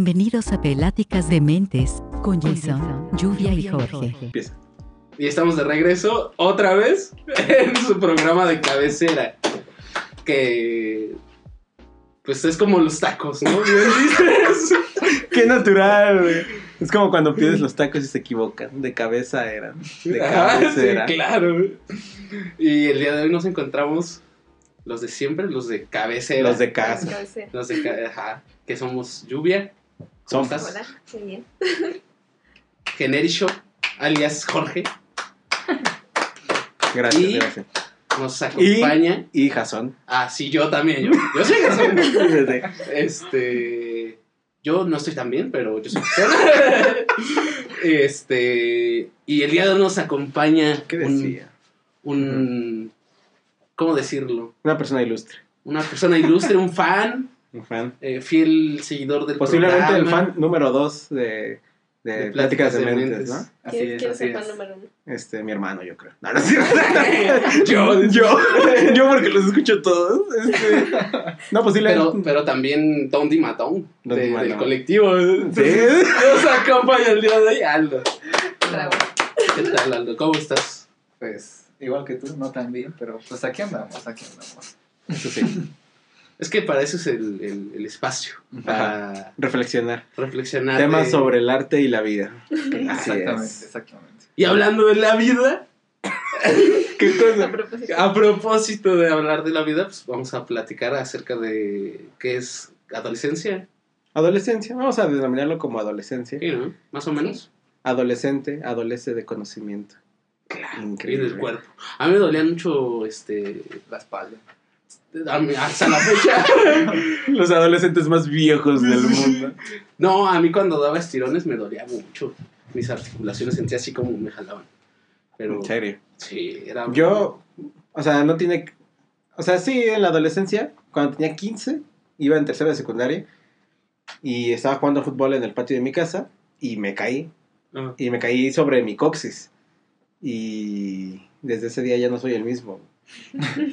Bienvenidos a Peláticas de Mentes con Jason, Lluvia y Jorge. Empieza. Y estamos de regreso otra vez en su programa de cabecera. Que. Pues es como los tacos, ¿no? Bien dices. Qué natural, güey. Es como cuando pides los tacos y se equivocan. De cabeza eran. De Ah, cabecera. sí, claro. Y el día de hoy nos encontramos los de siempre, los de cabecera. Los de casa. Cabecera. Los de ca- ajá, que somos Lluvia. ¿Cómo Somos. estás? Hola, muy bien. Genericho, alias Jorge. Gracias, Y- gracias. Nos acompaña. Y Jason. Ah, sí, yo también. Yo, yo soy Jason. Este. Yo no estoy tan bien, pero yo soy Jason. Este. Y el día de hoy nos acompaña. ¿Qué un- decía? Un. ¿Cómo decirlo? Una persona ilustre. Una persona ilustre, un fan, Un fan. eh, fiel seguidor del Posiblemente el programa. fan número dos de, de, De Pláticas de Mentes, Mentes. ¿no? ¿Quién, Así es, quién es así el fan es. número uno? Este, mi hermano, yo creo. No, no es cierto. Yo, yo. Yo porque los escucho todos. Este, no, posiblemente. Pero, pero también Tom Di Matón, Don de- Di Matón. del colectivo. Sí. Nos acompaña el día de hoy Aldo. Bravo. ¿Qué tal, Aldo? ¿Cómo estás? Pues igual que tú, no tan bien, pero pues aquí andamos, aquí andamos. Eso sí. Es que para eso es el, el- el espacio, para Reflexionar. reflexionar. Temas de- sobre el arte y la vida. Así exactamente, es. exactamente. Y hablando de la vida, ¿Qué A cosa? propósito. a propósito de hablar de la vida, pues vamos a platicar acerca de qué es adolescencia. Adolescencia. Vamos a denominarlo como adolescencia. Sí, ¿no? Más o menos. Adolescente, adolece de conocimiento. Y Increíble. del cuerpo. A mí me dolía mucho, este, La espalda. Hasta la fecha. Los adolescentes más viejos del mundo. No, a mí cuando daba estirones me dolía mucho. Mis articulaciones sentía así como me jalaban. Pero En serio. sí, era. Yo, o sea, no tiene. O sea, sí, en la adolescencia, cuando tenía 15, iba en tercera de secundaria y estaba jugando fútbol en el patio de mi casa y me caí. Ah. Y me caí sobre mi coxis. Y desde ese día ya no soy el mismo.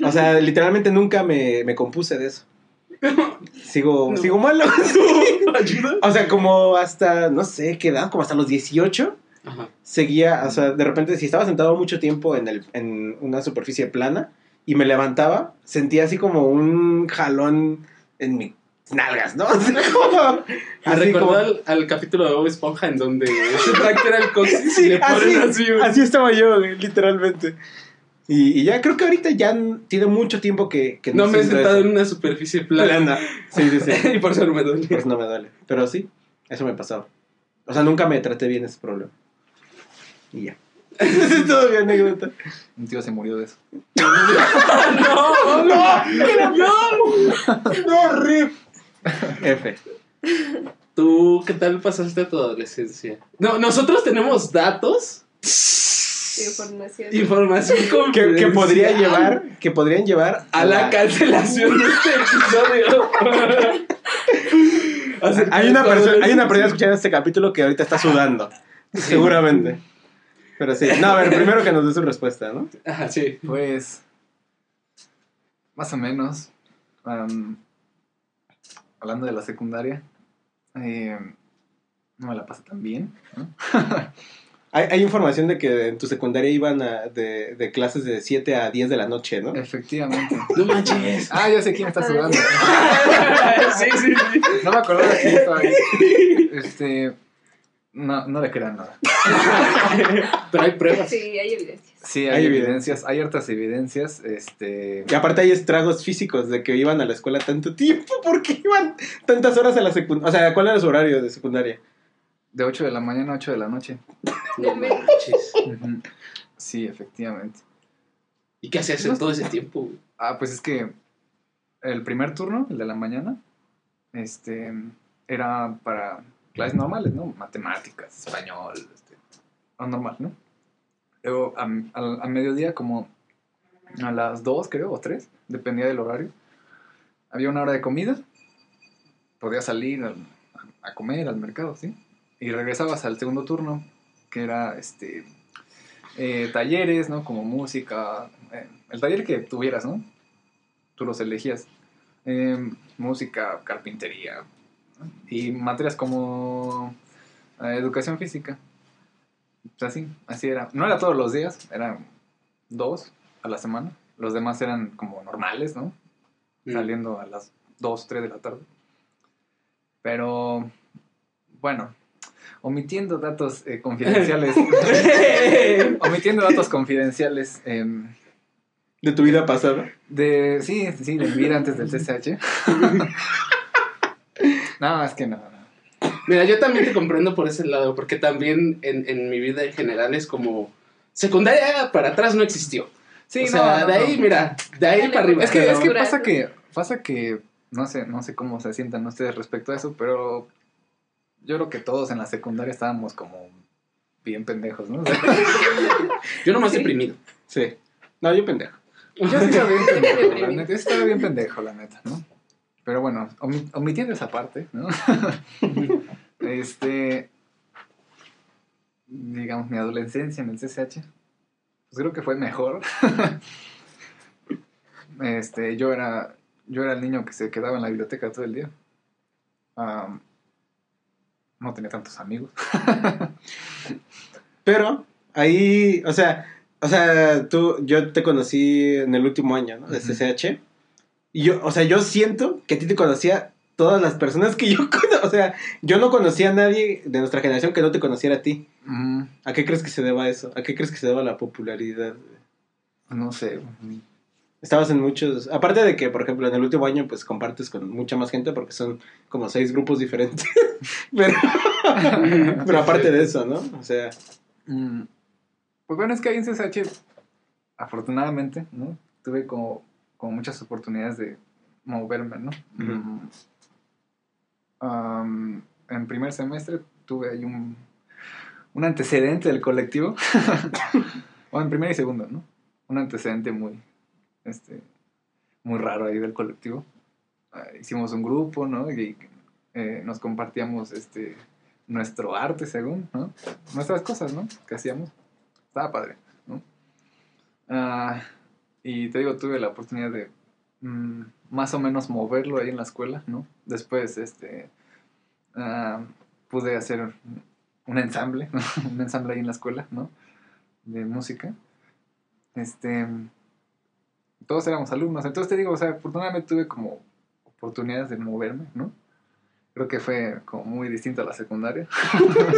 O sea, literalmente nunca me, me compuse de eso. Sigo, No. sigo malo. ¿Ayuda? O sea, como hasta, no sé qué edad, como hasta los 18, Ajá. seguía, o sea, de repente si estaba sentado mucho tiempo en, el, en una superficie plana y me levantaba, sentía así como un jalón en mis nalgas, ¿no? Así como... Me así recordó como- al, al capítulo de Bob Esponja en donde se fractura el coxis y le ponen así, así. estaba yo, literalmente. Y, y ya creo que ahorita ya tiene mucho tiempo que, que No me he sentado eso. en una superficie plana. plana. Sí, sí, sí. y por eso no me duele. Pues no me duele. Pero sí, eso me pasaba. O sea, nunca me traté bien ese problema. Y ya. Es todavía anécdota. Un tío se murió de eso. no, no, no. No, rip. F. ¿Tú qué tal pasaste tu adolescencia? No, nosotros tenemos datos. Información. Información Que, que podría llevar, que podrían llevar a la cancelación de este episodio. Hay una persona, hay una persona escuchando este capítulo que ahorita está sudando. Seguramente. Pero sí. No, a ver, primero que nos dé su respuesta, ¿no? Ajá, sí. Pues, más o menos, hablando de la secundaria, eh, no me la pasé tan bien. ¿no? Hay, hay información de que en tu secundaria iban a- de, de clases de 7 a 10 de la noche, ¿no? Efectivamente. No manches. Ah, ya sé quién está sudando. sí, sí, sí. No me acordaba quién estaba ahí. Este, no, no le crean nada. Pero hay pruebas. Sí, hay evidencias. Sí, Hay hay, evidencias. evidencias, hay hartas evidencias. Este, Y aparte hay estragos físicos de que iban a la escuela tanto tiempo. ¿Por qué iban tantas horas a la secundaria? O sea, ¿cuál era su horario de secundaria? De 8 de la mañana a 8 de la noche. No manches. Sí, efectivamente. ¿Y qué hacías en todo ese tiempo? Ah, pues es que el primer turno, el de la mañana, este, era para clases normales, ¿no? Matemáticas, español, este, lo normal, ¿no? Luego, a, al- a mediodía, como a las 2, creo, o 3, dependía del horario, había una hora de comida, podías salir al- a, comer al mercado, ¿sí? Y regresabas al segundo turno, que era, este, eh, talleres, ¿no? Como música, eh, el taller que tuvieras, ¿no? Tú los elegías. Eh, música, carpintería, Y materias como eh, educación física. Pues así, así era. No era todos los días, eran dos a la semana. Los demás eran como normales, ¿no? Mm. Saliendo a las 2, 3 de la tarde. Pero, bueno, omitiendo datos eh, confidenciales. omitiendo datos confidenciales. em, De tu vida pasada. de, sí, sí, de mi vida antes del CCH. no, es que no, no. Mira, yo también te comprendo por ese lado, porque también en, en mi vida en general es como secundaria para atrás no existió. Sí, o sea, no, no, de ahí, no. mira, de ahí Dale, para arriba. Es que, es que pasa que, pasa que, no sé, no sé cómo se sientan ustedes respecto a eso, pero yo creo que todos en la secundaria estábamos como bien pendejos, ¿no? O sea, Yo nomás Sí. deprimido. Sí. No, yo pendejo. yo sí estaba bien pendejo, la neta, yo estaba bien pendejo, la neta, ¿no? Pero bueno, omi- omitiendo esa parte, ¿no? este, digamos, mi adolescencia en el CCH, pues creo que fue mejor. este, yo era, yo era el niño que se quedaba en la biblioteca todo el día. Am, no tenía tantos amigos. Pero ahí, o sea, o sea, tú, yo te conocí en el último año, ¿no? De Ujú. CCH. Y yo, o sea, yo siento que a ti te conocía todas las personas que yo conozco. O sea, yo no conocía a nadie de nuestra generación que no te conociera a ti. ¿A qué crees que se deba eso? ¿A qué crees que se deba la popularidad? no sé. Estabas en muchos, aparte de que, por ejemplo, en el último año, pues compartes con mucha más gente porque son como seis grupos diferentes. pero, pero aparte de eso, ¿no? O sea, Mm, Pues bueno, es que ahí en CSH, afortunadamente, ¿no? Tuve como, como muchas oportunidades de moverme, ¿no? Am, en primer semestre tuve ahí un, un antecedente del colectivo. o en primer y segundo, ¿no? Un antecedente muy, este, muy raro ahí del colectivo. Ah, hicimos un grupo, ¿no? Y eh, nos compartíamos este, nuestro arte, según, ¿no? Nuestras cosas, ¿no? Que hacíamos. Estaba padre, ¿no? Ah, y te digo, tuve la oportunidad de mm, más o menos moverlo ahí en la escuela, ¿no? Después, este, ah, pude hacer un ensamble, ¿no? un ensamble ahí en la escuela, ¿no? De música. Este, todos éramos alumnos, entonces te digo, o sea, afortunadamente tuve como oportunidades de moverme, ¿no? Creo que fue como muy distinto a la secundaria.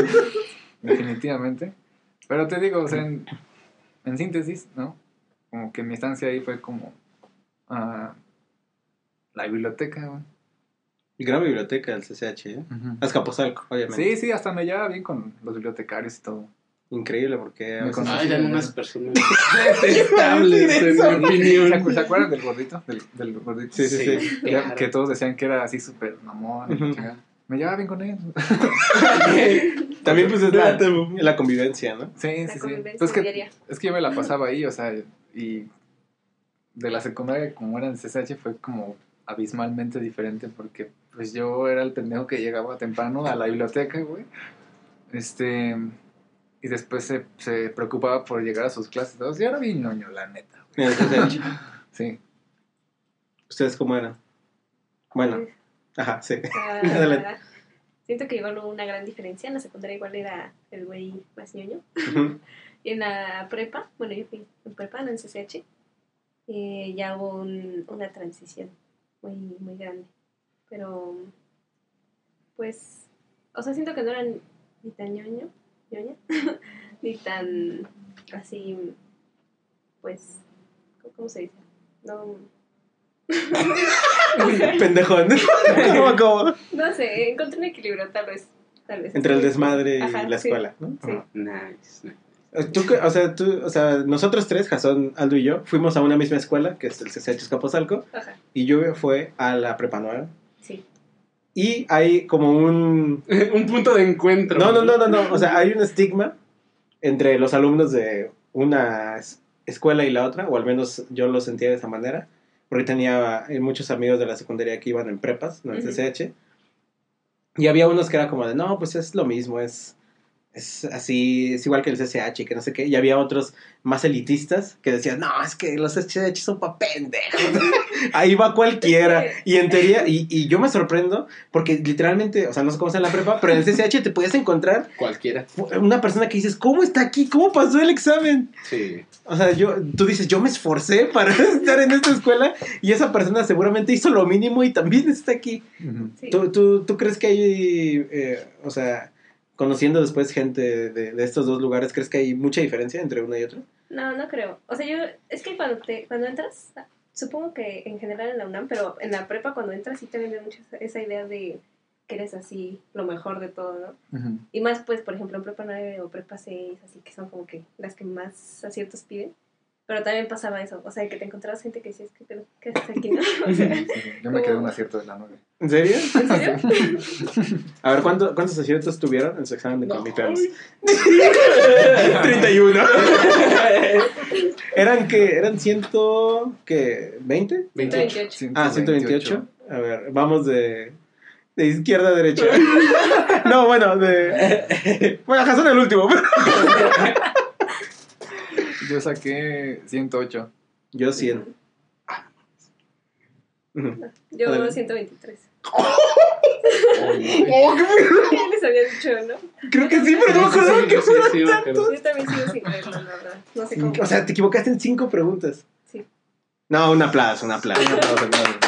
Definitivamente. Pero te digo, o sea, en, en síntesis, ¿no? Como que mi estancia ahí fue como ah, la biblioteca, güey. gran biblioteca del CCH, ¿eh? Azcapotzalco, obviamente. Sí, sí, hasta me llevaba bien con los bibliotecarios y todo. Increíble porque a Me veces- conocí. Ay, eran unas personas detestables, en mi ¿Se, opinión. se acuerdan del gordito? Del, del gordito. Sí, sí, sí. Que, claro. que todos decían que era así súper mamón. Me llevaba bien con él. También pues es la, la convivencia, ¿no? Sí, La sí, sí. convivencia Pues que, diaria. es que yo me la pasaba ahí, o sea, y de la secundaria como era en CSH fue como abismalmente diferente porque pues yo era el pendejo que llegaba temprano a la biblioteca, güey. Este, y después se, se preocupaba por llegar a sus clases. Yo era bien ñoño, la neta. Sí. ¿Ustedes cómo eran? Bueno, ajá, sí. Ah, Adelante. siento que igual hubo una gran diferencia. En la secundaria igual era el güey más ñoño. Y en la prepa, bueno, yo fui en prepa, no en CCH, eh, ya hubo un- una transición muy, muy grande. Pero, pues, o sea, siento que no eran ni tan ñoño, ñoña, ni tan así, pues, ¿cómo- ¿cómo se dice? No, Pendejón. ¿Cómo, cómo? no sé, encontré un equilibrio tal vez. Tal vez. Entre el desmadre y Ajá, la sí. escuela, ¿no? Sí. Nice. Tú, que- o sea, tú, o sea, nosotros tres, Jason, Aldo y yo, fuimos a una misma escuela, que es el CCH Escapotzalco, Ajá, y yo fue a la prepa nueva. Y hay como un... Un punto de encuentro. No, no, no, no, no. O sea, hay un estigma entre los alumnos de una es- escuela y la otra, o al menos yo lo sentía de esa manera, porque tenía eh, muchos amigos de la secundaria que iban en prepas, no en Ujú. CCH, y había unos que era como de, no, pues es lo mismo, es es así, es igual que el CCH, que no sé qué, y había otros más elitistas que decían, no, es que los CCH son pa' pendejos. Ahí va cualquiera. Y en teoría, y, y yo me sorprendo, porque literalmente, o sea, no sé cómo está en la prepa, pero en el CCH te podías encontrar Cualquiera. una persona que dices, ¿cómo está aquí? ¿Cómo pasó el examen? Sí. O sea, yo, tú dices, yo me esforcé para estar en esta escuela y esa persona seguramente hizo lo mínimo y también está aquí. Sí. ¿Tú, tú, tú crees que hay, eh, o sea, conociendo después gente de, de estos dos lugares, ¿crees que hay mucha diferencia entre uno y otro? No, no creo. O sea, yo, es que cuando, te, cuando entras, supongo que en general en la UNAM, pero en la prepa cuando entras sí te venden mucho esa, idea de que eres así, lo mejor de todo, ¿no? Y más, pues, por ejemplo, en prepa 9 o prepa 6, así que son como que las que más aciertos piden. Pero también pasaba eso, o sea, que te encontrabas gente que decías, ¿qué? ¿Qué haces aquí, no? O sea, Sí, sí. Yo me quedé un acierto de la nueve. ¿En serio? ¿En serio? A ver, ¿cuánto- ¿cuántos aciertos tuvieron en su examen de No. Comiteams? 31. ¿Eran que ¿Eran ciento, qué, 20? 28. 28. Ah, 128. A ver, vamos de, de izquierda a derecha. no, bueno, de... Bueno, Jason el último. Yo saqué 108. Yo 100. Ujú. Yo Adelante. 123. Oh, Ya les había dicho, ¿no? Creo que sí, pero no me acordaba Sí, que sí, acuerdo. Yo también sigo sin creerlo, la verdad. No sé cómo. O sea, te equivocaste en cinco preguntas. Sí. No, un aplauso, un aplauso. Un aplauso, un aplauso.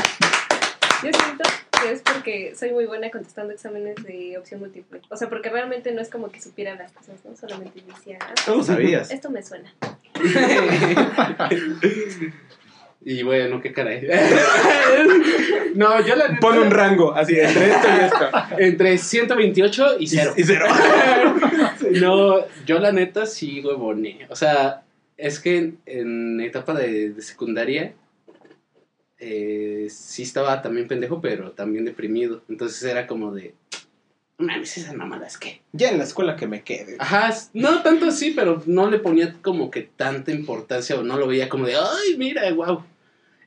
Yo siento que es porque soy muy buena contestando exámenes de opción múltiple. O sea, porque realmente no es como que supiera las cosas, ¿no? Solamente decía, ah, ¿Cómo sabías? esto me suena. y bueno, qué caray. no, yo la neta, Pon un rango, así, entre esto y esto. entre 128 y Y, cero. y cero. No, yo la neta sí huevoné. O sea, es que en, en etapa de, de secundaria eh, sí estaba también pendejo, pero también deprimido. Entonces era como de, "No mames, esas mamadas que. Ya en la escuela que me quede. Ajá, no tanto así, pero no le ponía como que tanta importancia o no lo veía como de, ay, mira, wow.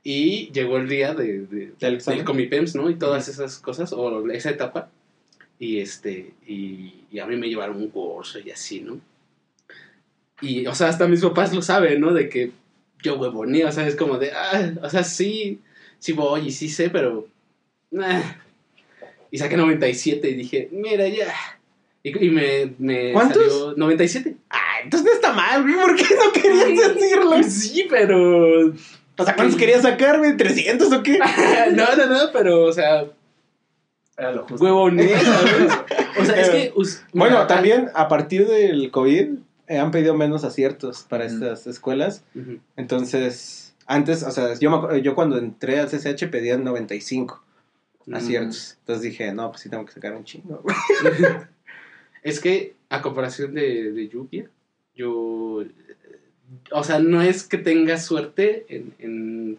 Y llegó el día de, de- ¿Del del Comipems, ¿no? Y todas esas cosas, o esa etapa. Y este, y, y a mí me llevaron un curso y así, ¿no? Y, o sea, hasta mis papás lo saben, ¿no? De que yo huevonía, o sea, es como de, ah, o sea, sí, sí voy y sí sé, pero... ah". Y saqué 97 y dije, mira, ya. Y, y me, me ¿Cuántos? salió 97. Ah, entonces no está mal, güey. ¿Por qué no querías decirlo? Sí, pero... O sea, ¿cuántos querías sacar, güey? ¿300 o qué? no, no, no, pero, o sea, Era lo justo. ¿sabes? O sea, es que... us- Bueno, mira, también a partir del COVID eh, han pedido menos aciertos para estas escuelas. Entonces, antes, o sea, yo, me yo cuando entré al CCH pedían 95 aciertos. Entonces dije, no, pues sí tengo que sacar un chingo. Es que, a comparación de, de lluvia, yo. eh, O sea, no es que tenga suerte en, en,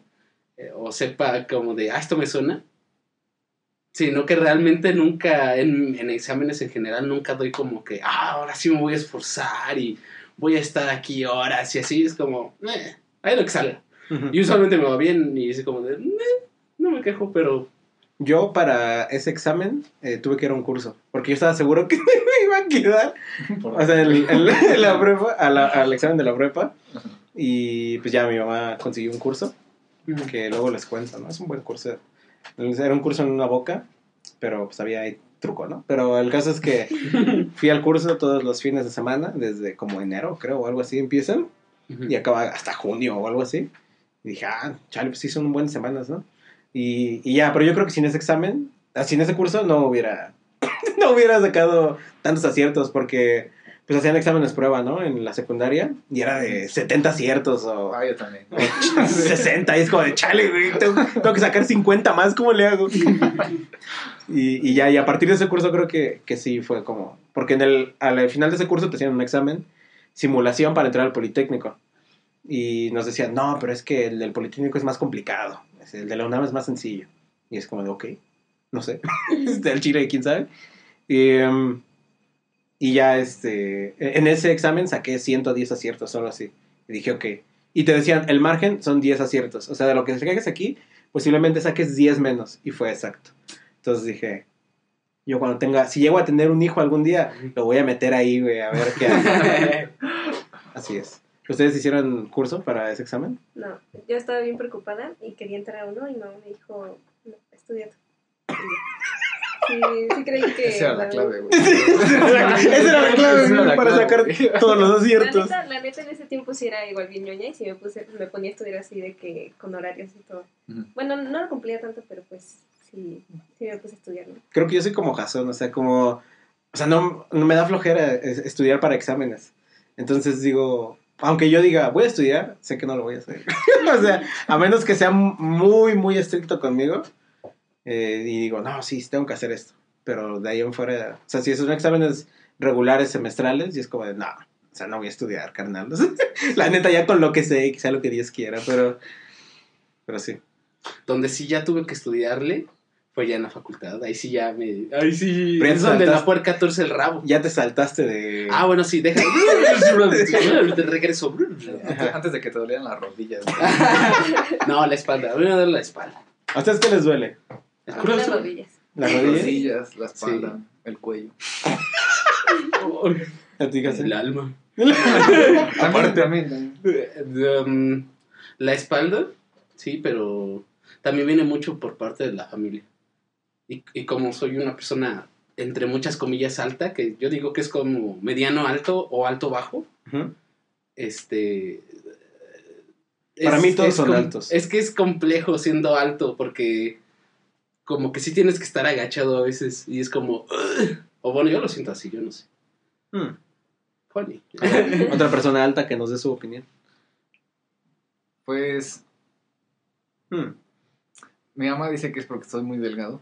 eh, o sepa como de, ah, esto me suena. Sino que realmente nunca, en, en exámenes en general, nunca doy como que, ah, ahora sí me voy a esforzar y voy a estar aquí horas y así. Es como, eh, ahí lo que salga. Y usualmente me va bien y es como de, "Eh, no me quejo, pero. Yo para ese examen eh, tuve que ir a un curso, porque yo estaba seguro que me iba a quedar. Por- O sea, el, el- en la prepa, a la- al examen de la prepa. Y pues ya mi mamá consiguió un curso, que luego les cuento, ¿no? Es un buen curso. Era un curso en una boca, pero pues había ahí truco, ¿no? Pero el caso es que fui al curso todos los fines de semana, desde como enero, creo, o algo así empiezan, y acaba hasta junio o algo así. Y dije, ah, chale, pues sí son buenas semanas, ¿no? Y, y ya, pero yo creo que sin ese examen, ah, sin ese curso, no hubiera, no hubiera sacado tantos aciertos, porque pues hacían exámenes prueba, ¿no? En la secundaria, y era de 70 aciertos o Ah, yo también. 60, y es como de chale, güey, tengo, tengo que sacar 50 más, ¿cómo le hago? Y, y ya, y a partir de ese curso creo que, que sí fue como, porque en el, al final de ese curso te hacían un examen, simulación para entrar al Politécnico. Y nos decían, no, pero es que el del Politécnico es más complicado, el de la UNAM es más sencillo. Y es como de, ok, no sé, este, el Chile, quién sabe. Y, em, y ya, este, en ese examen saqué 110 aciertos, solo así. Y dije, ok. Y te decían, el margen son 10 aciertos. O sea, de lo que saques aquí, posiblemente saques 10 menos. Y fue exacto. Entonces dije, Yo cuando tenga, si llego a tener un hijo algún día, lo voy a meter ahí, güey, a ver qué hace. Así es. ¿Ustedes hicieron curso para ese examen? No, yo estaba bien preocupada y quería entrar a uno y mi mamá me dijo, no, estudia tú. Sí, sí creí que... Esa era la clave, güey. Esa era la clave, era la para clave, sacar güey. todos los La aciertos. neta, la neta en ese tiempo sí era igual bien ñoña y sí me puse, me ponía a estudiar así de que con horarios y todo. Ujú. Bueno, no lo cumplía tanto, pero pues sí, sí me puse a estudiar, ¿no? Creo que yo soy como Jason, o sea, como... O sea, no, no me da flojera es- estudiar para exámenes. Entonces digo, aunque yo diga, voy a estudiar, sé que no lo voy a hacer. o sea, a menos que sea muy, muy estricto conmigo. eh, y digo, no, sí, tengo que hacer esto. Pero de ahí en fuera, o sea, si son exámenes regulares semestrales, y es como de, no, o sea, no voy a estudiar, carnal. La neta, ya con lo que sé, sea lo que Dios quiera, pero... Pero sí. Donde sí ya tuve que estudiarle fue ya en la facultad. Ahí sí ya me. Ahí sí. Pero ya es te donde la puerca torce el rabo. Ya te saltaste de... Ah, bueno, sí, deja. de regreso. Antes, antes de que te dolieran las rodillas. No, la espalda. Voy a dar la espalda. ¿A ustedes qué les duele? ¿Es Las rodillas. ¿Las Las rodillas? rodillas, la espalda, el cuello. ¿A? El alma. Aparte, también. también. Um, la espalda, sí, pero también viene mucho por parte de la familia. Y, y como soy una persona, entre muchas comillas, alta, que yo digo que es como mediano alto o alto bajo, Ujú. este... Para mí todos son altos. Es que es complejo siendo alto porque como que sí tienes que estar agachado a veces y es como... O bueno, yo lo siento así, yo no sé. Hmm. Funny. Otra persona alta que nos dé su opinión. Pues Hmm. mi mamá dice que es porque estoy muy delgado,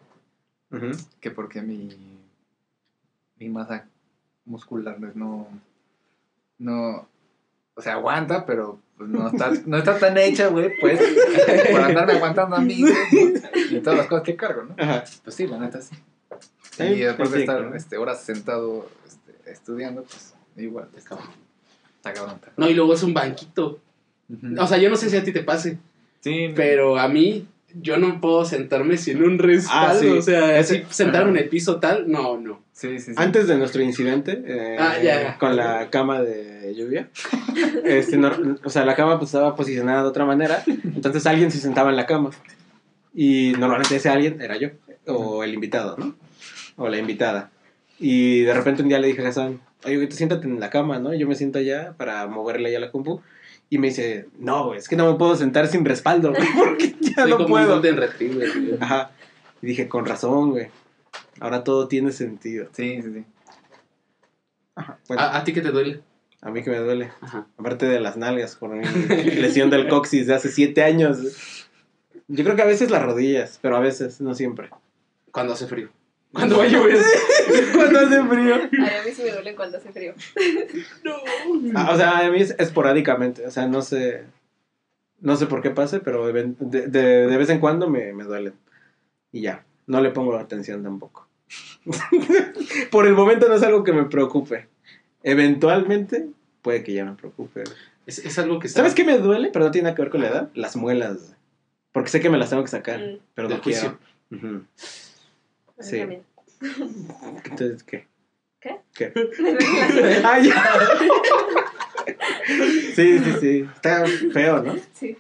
Que porque mi, mi masa muscular pues, no, no, o sea, aguanta, pero pues, no, está, no está tan hecha, güey, pues, por andarme aguantando a mí, y todas las cosas que cargo, ¿no? Ajá. Pues sí, la neta sí. Sí, Y después sí, de estar claro. este, horas sentado este, estudiando, pues igual, Está está, cabrón. está cabrón, está No, y luego es un banquito. O sea, yo no sé si a ti te pase, sí, pero a mí yo no puedo sentarme sin un respaldo. Ah, sí. O sea, Ese- así sentarme en el piso tal, no, no. sí, sí, sí. Antes de nuestro incidente, eh, Ah, ya. con la cama de lluvia, este, no- o sea, la cama pues, estaba posicionada de otra manera, entonces alguien se sentaba en la cama. Y normalmente ese alguien era yo, o el invitado, ¿no? O la invitada. Y de repente un día le dije a Hassan, oye, tú siéntate en la cama, ¿no? Yo me siento allá para moverle ya la compu. Y me dice, no, güey, es que no me puedo sentar sin respaldo, güey, porque ya Soy no como un puedo. Golden Retriever. güey. Ajá. Y dije, con razón, güey. Ahora todo tiene sentido. Sí, sí, sí. Ajá. Bueno, ¿A, a ti qué te duele? a mí que me duele. Ajá. Aparte de las nalgas por mi lesión del coxis de hace siete años. Yo creo que a veces las rodillas, pero a veces, no siempre. Cuando hace frío. Cuando va a llover. Cuando hace frío. Ay, a mí sí me duele cuando hace frío. No. Ah, o sea, a mí es esporádicamente. O sea, no sé. No sé por qué pase, pero de, de- de- de vez en cuando me, me duelen. Y ya. No le pongo atención tampoco. por el momento no es algo que me preocupe. Eventualmente puede que ya me preocupe. Es, es algo que ¿Sabes qué me duele? Pero no tiene nada que ver con la edad. Las muelas. Porque sé que me las tengo que sacar. Mm, Pero Del no quiero. juicio. Ujú. Sí. también. Entonces, ¿qué? ¿Qué? ¿Qué? ¡Ah, ya! Sí, sí, sí. Está feo, ¿no? Sí.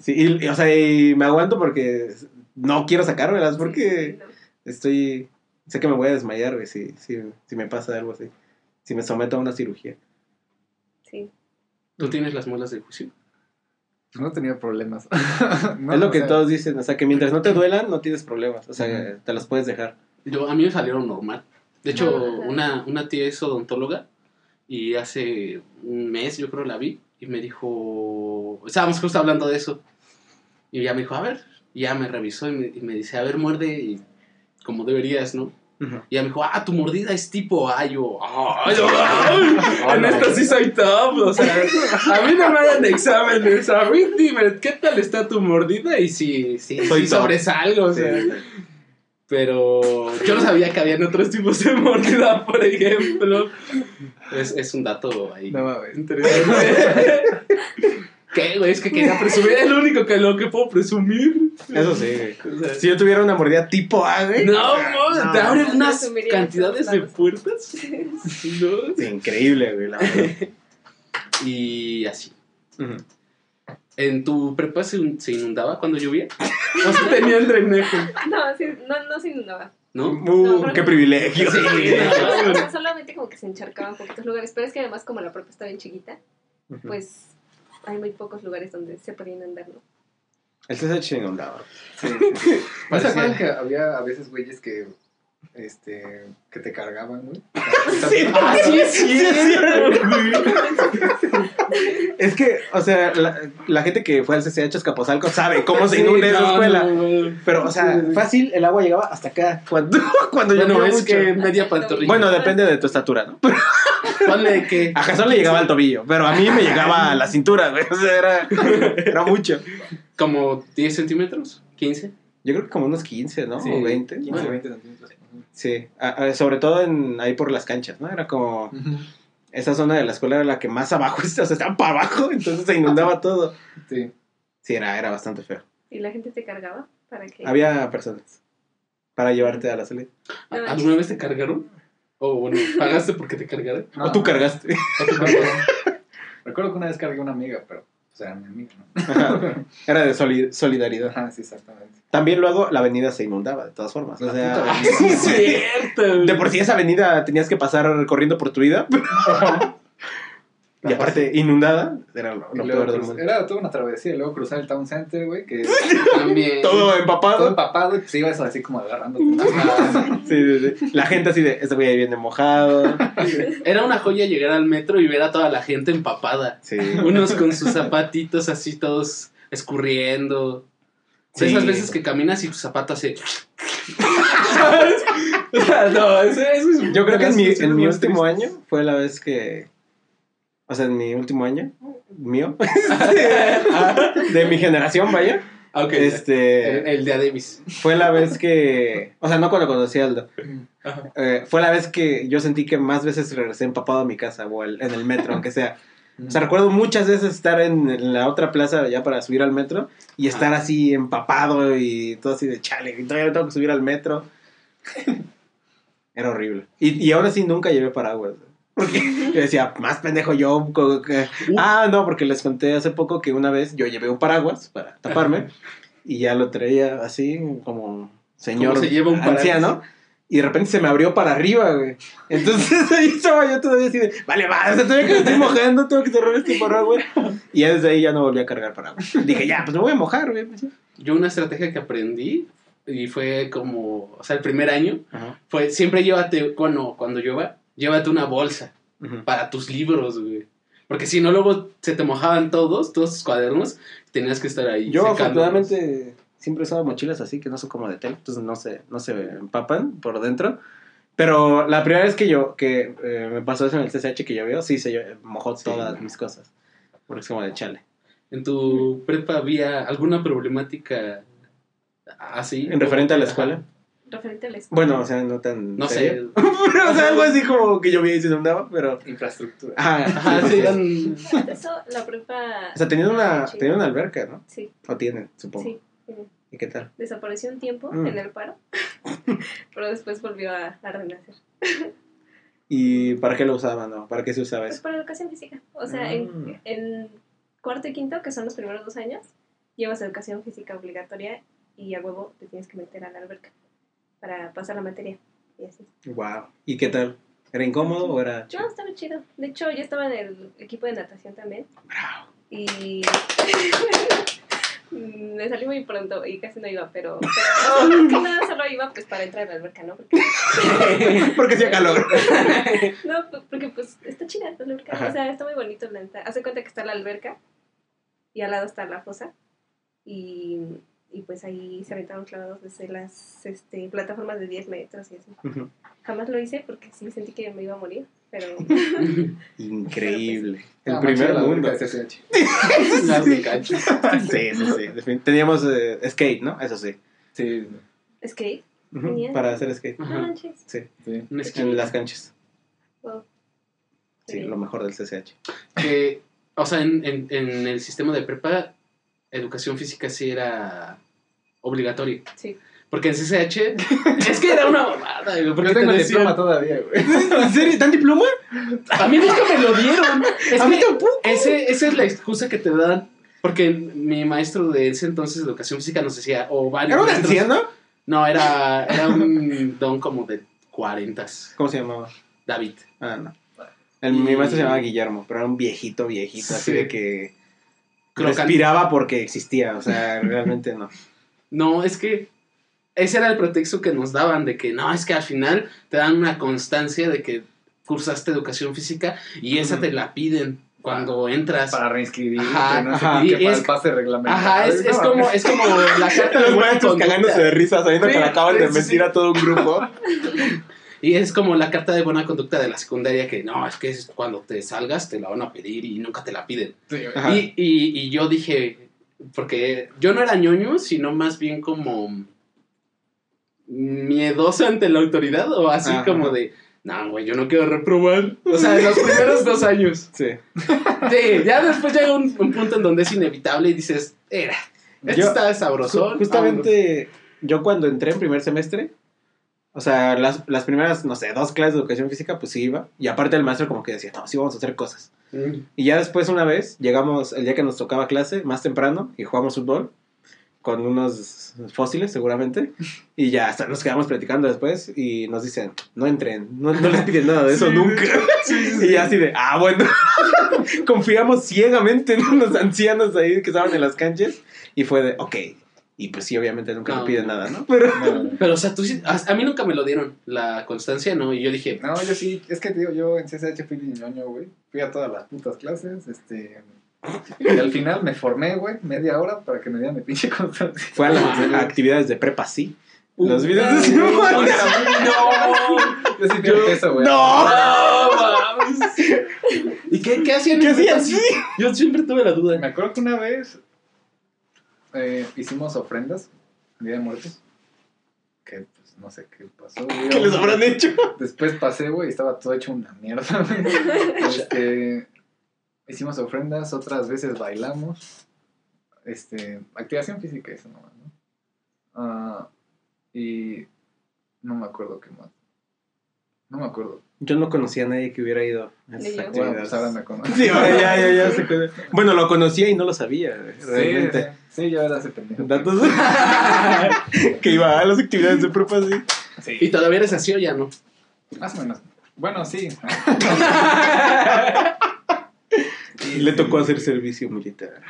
Sí, y, y, o sea, y me aguanto porque no quiero sacármelas porque estoy... Sé que me voy a desmayar, güey, si, si, si me pasa algo así. Si me someto a una cirugía. Sí. ¿Tú tienes las muelas del juicio? Pues no tenía problemas. No, es lo que sea, todos dicen, o sea, que mientras no te duelan, no tienes problemas. O sea, Ujú. te las puedes dejar. Yo, a mí me salieron normal. De hecho, una, una tía es odontóloga y hace un mes yo creo la vi y me dijo, estábamos justo hablando de eso y ya me dijo, a ver, y ya me revisó y me, y me dice, a ver, muerde y como deberías, ¿no? Y ya me dijo, ah, tu mordida es tipo A. Yo, "Ay, ay, en esto sí soy top. O sea, a mí no me hagan exámenes. A mí dime, ¿qué tal está tu mordida? Y sí, sí, Soy sí sobresalgo. O sea. Pero yo no sabía que habían otros tipos de mordida, por ejemplo. Es, es un dato ahí. No mames. interesante. ¿Qué, güey? Es que quería presumir. Es lo único que lo que puedo presumir. Eso sí, güey. O sea, Si yo tuviera una mordida tipo A, güey. no, o sea, no, te abren no. unas cantidades de puertas. No. sí, increíble, güey. la verdad. Y así. ¿En tu prepa se, se inundaba cuando llovía? ¿O se tenía el drenaje? No, sí, no, no se inundaba. ¿No? Uh, qué privilegio. Sí. Solamente como que se encharcaba en poquitos lugares. Pero es que además, como la prepa está bien chiquita, pues hay muy pocos lugares donde se podía inundar, ¿no? El CSH se inundaba. Sí, sí, sí. ¿No se Parecía- acuerdan que había a veces güeyes que, este, que te cargaban, güey? Ah, sí, es cierto, güey. Es que, o sea, la, la gente que fue al CCH Escaposalco sabe cómo se Sí, inunda esa no, escuela. no, no. Pero, o sea, fácil, el agua llegaba hasta acá. Cuando, cuando Bueno, llovía es mucho. que media pantorrilla. Bueno, depende de tu estatura, ¿no? ponle que. A Jason le llegaba al tobillo, pero a mí me llegaba a la cintura, güey. O sea, era, era mucho. Como 10 centímetros, 15. Yo creo que como unos 15, ¿no? Sí, o 20. 15, Bueno, 20 centímetros. Sí, a- a- sobre todo en, ahí por las canchas, ¿no? Era como... Ujú. Esa zona de la escuela era la que más abajo, o sea, estaba para abajo, entonces se inundaba todo. Sí. Sí, era, era bastante feo. Y la gente te cargaba para que... Había personas para llevarte a la salida. No, ¿Alguna vez te cargaron? O bueno, pagaste porque te cargaran. O tú cargaste. ¿O tú cargaste? Recuerdo que una vez cargué una amiga, pero pues era mi amiga, ¿no? Ajá. Era de soli- solidaridad. Ajá, sí, exactamente. También luego la avenida se inundaba, de todas formas. O La sea, puta avenida. Sí, es cierto. de por sí esa avenida tenías que pasar corriendo por tu vida. Y aparte, inundada, era lo, peor del mundo. Era toda una travesía, y luego cruzar el Town Center, güey, que También. Todo todo empapado. empapado y pues ibas así como agarrando. Ajá. Sí, sí, sí. La gente así de, este güey ahí viene mojado. Era una joya llegar al metro y ver a toda la gente empapada. Sí. Unos con sus zapatitos así todos escurriendo. Sí. esas veces que caminas y tu zapato hace. ¿Sabes? O sea, no, eso, eso es. Yo creo que en mi, en mi más último año fue la vez que. O sea, en mi último año, mío, de mi generación, vaya. Ah, ok. Este. el, el de Adebis. Fue la vez que. O sea, no cuando conocí a Aldo. Eh, fue la vez que yo sentí que más veces regresé empapado a mi casa o en el metro, aunque sea. O sea, recuerdo muchas veces estar en, en la otra plaza ya para subir al metro y estar Ah. así empapado y todo así de chale, y todavía tengo que subir al metro. Era horrible. Y, y ahora sí nunca llevé paraguas. Porque yo decía, más pendejo yo. que- Ah, no, porque les conté hace poco que una vez yo llevé un paraguas para taparme y ya lo traía así como señor ¿Cómo se lleva un paraguas? anciano. Y de repente se me abrió para arriba, güey. Entonces ahí estaba yo todavía así de, vale, va, o sea, todavía que me estoy mojando, tengo que cerrar este paraguas. Y ya desde ahí ya no volví a cargar paraguas. Dije, ya, pues me voy a mojar, güey. Yo una estrategia que aprendí y fue como, o sea, el primer año, Ajá. fue siempre llévate, bueno, cuando llueva, llévate una bolsa para tus libros, güey. Porque si no, luego se te mojaban todos, todos tus cuadernos, tenías que estar ahí. Yo afortunadamente siempre usado mochilas así que no son como de tela, entonces no se, no se empapan por dentro. Pero la primera vez que yo, que eh, me pasó eso en el CCH que llovió, sí se mojó Sí, todas no. mis cosas. Porque es como de chale. ¿En tu prepa había alguna problemática así? En referente a la Ajá. Referente a la escuela. Bueno, o sea, no tan. No serio. sé. Pero, o sea, algo así como que llovía y se inundaba, pero. Infraestructura. Ajá, sí, eran- Eso, la prepa... O sea, tenían una, tenían una alberca, ¿no? Sí, O tienen, supongo. sí. tiene. ¿Y qué tal? Desapareció un tiempo Mm. en el paro, pero después volvió a, a renacer. ¿Y para qué lo usaban, no? ¿Para qué se usaba Pues eso? para educación física. O sea, Mm. en, en cuarto y quinto, que son los primeros dos años, llevas educación física obligatoria y a huevo te tienes que meter a la alberca para pasar la materia. Y así. Wow. ¿Y qué tal? ¿Era incómodo o era.? No, estaba chido. De hecho, yo estaba en el equipo de natación también. Bravo. Y me salí muy pronto y casi no iba, pero, pero que nada solo iba pues para entrar a la alberca, ¿no? Porque, Porque hacía calor. no, pues, porque pues está chida la alberca, Ajá. o sea, está muy bonito. Hace cuenta que está la alberca y al lado está la fosa y, y pues ahí se aventaron clavados desde las este, plataformas de 10 metros y así. Jamás lo hice porque sí sentí que me iba a morir, pero Increíble. El Ah, primer manchada la mundo. Sí, sí, sí. Teníamos eh, skate, ¿no? Eso sí. Sí, skate. Para hacer skate. manches. Sí. sí. En las canchas. Wow. Sí, Sí. lo mejor del CCH. que o sea, en, en, en el sistema de prepa, educación física sí era obligatorio. Sí. Porque en CCH es que era una mamada, Yo tengo te el diploma todavía, güey. ¿En serio? ¿Tan diploma? A mí nunca me lo dieron. Es A mí tampoco. ese, esa es la excusa que te dan. Porque mi maestro de ese entonces, educación física, nos decía, o varios ¿Era un maestros- anciano? No, era, era un don como de 40. ¿Cómo se llamaba? David. Ah, no. El, Mi maestro se llamaba Guillermo, pero era un viejito, viejito, así Sí. de que. Respiraba porque existía, o sea, realmente no. No, es que ese era el pretexto que nos daban de que no, es que al final te dan una constancia de que cursaste educación física y esa te la piden cuando entras. Para reinscribirte, Ajá, no ajá. sé Y para es- el pase reglamentario. Ajá, es, es No, como, es como la carta de Los buena cagándose de risa sabiendo Sí, que le acaban de sí, mentir sí. a todo un grupo. Y es como la carta de buena conducta de la secundaria que no, es que es cuando te salgas te la van a pedir y nunca te la piden. Sí. Y, y, y yo dije, porque yo no era ñoño, sino más bien como miedoso ante la autoridad o así Ajá. como de, no, güey, yo no quiero reprobar. O sea, en los primeros dos años. Sí. Sí, ya después llega un, un punto en donde es inevitable y dices, era, esto Yo- está sabroso. Ju- Justamente yo cuando entré en primer semestre, o sea, las, las primeras, no sé, dos clases de educación física, pues sí iba. Y aparte el maestro como que decía, no, sí vamos a hacer cosas. Y ya después una vez, llegamos el día que nos tocaba clase, más temprano, y jugamos fútbol con unos fósiles seguramente. Y ya hasta nos quedamos platicando después y nos dicen, no entren, no, no les piden nada de eso nunca. Y ya así de, ah, bueno, confiamos ciegamente en unos ancianos ahí que estaban en las canchas. Y fue de, ok. Y pues sí, obviamente nunca No. me piden nada, ¿no? Pero No, Pero, o sea, tú sí, a, a mí nunca me lo dieron, la constancia, ¿no? Y yo dije, No, yo sí, es que digo, yo en CSH fui ñoño, güey. Fui a todas las putas clases, este. Y al final me formé, güey, media hora para que me dieran mi pinche constancia. fue a las actividades de prepa, sí. Los Uh, videos de no, Simón. no, Yo sí a eso, güey. ¡No! No, mames. ¿Y qué, qué hacían? ¿Qué hacían? Sí. Yo siempre tuve la duda. Me acuerdo que una vez eh, hicimos ofrendas, Día de Muertos. Que pues no sé qué pasó, güey. ¿Qué les habrán hecho? Después pasé, güey, y estaba todo hecho una mierda, güey. Este, hicimos ofrendas, otras veces bailamos. Este, activación física, eso nomás, ¿no? Ah, y no me acuerdo qué más. No me acuerdo. Yo no conocía a nadie que hubiera ido a esas. Bueno, pues ahora me conozco. Sí, ahora ya, ya, ya. se. Bueno, lo conocía y no lo sabía, realmente. sí, sí, yo era ese pendejo. Datos que iba a las actividades de prepa, sí. Sí, ¿Y todavía eres así o ya no? más o menos. Bueno, sí. Y le tocó hacer servicio militar.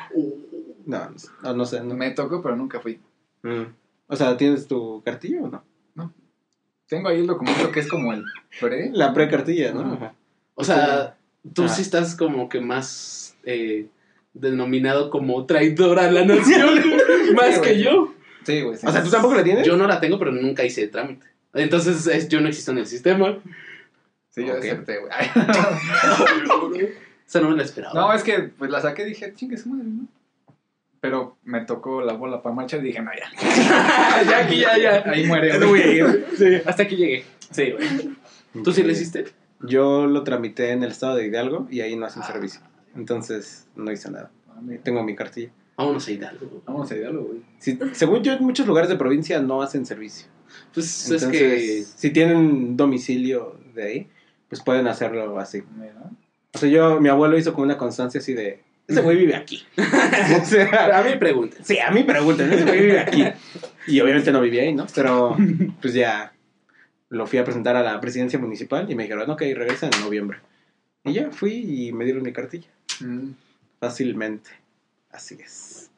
No, no, sé, no, no sé. No. Me tocó, pero nunca fui. Mm. O sea, ¿tienes tu cartilla o no? Tengo ahí el documento que es como el pre. La precartilla, ¿no? Ajá. O sea, tú sí estás como que más eh, denominado como traidor a la nación, más Sí, que yo. Sí, güey. sí. O sea, ¿tú tampoco la tienes? Yo no la tengo, pero nunca hice el trámite. Entonces es- yo no existo en el sistema. Sí, yo Ok. acepté, güey. O sea, no me la esperaba. No, es que pues la saqué y dije, chingue su madre, ¿no? Pero me tocó la bola para marcha y dije, no, ya. ya aquí, ya, ya. Ahí muere, no voy a ir. Sí. Hasta aquí llegué. Sí, güey. ¿Tú sí le hiciste? Yo lo tramité en el estado de Hidalgo y ahí no hacen servicio. Entonces no hice nada. Tengo mi cartilla. Vámonos a Hidalgo. Vamos a diálogo, güey. Sí, según yo, en muchos lugares de provincia no hacen servicio. Pues Entonces, es que. si tienen domicilio de ahí, pues pueden hacerlo así. Mira. O sea, yo, mi abuelo hizo como una constancia así de, ese güey vive aquí. o sea, A mí pregunten. sí, a mí preguntan, ese güey vive aquí. Y obviamente no vivía ahí, ¿no? Pero pues ya lo fui a presentar a la presidencia municipal y me dijeron, ok, regresa en noviembre. Y ya fui y me dieron mi cartilla. Mm. Fácilmente. Así es.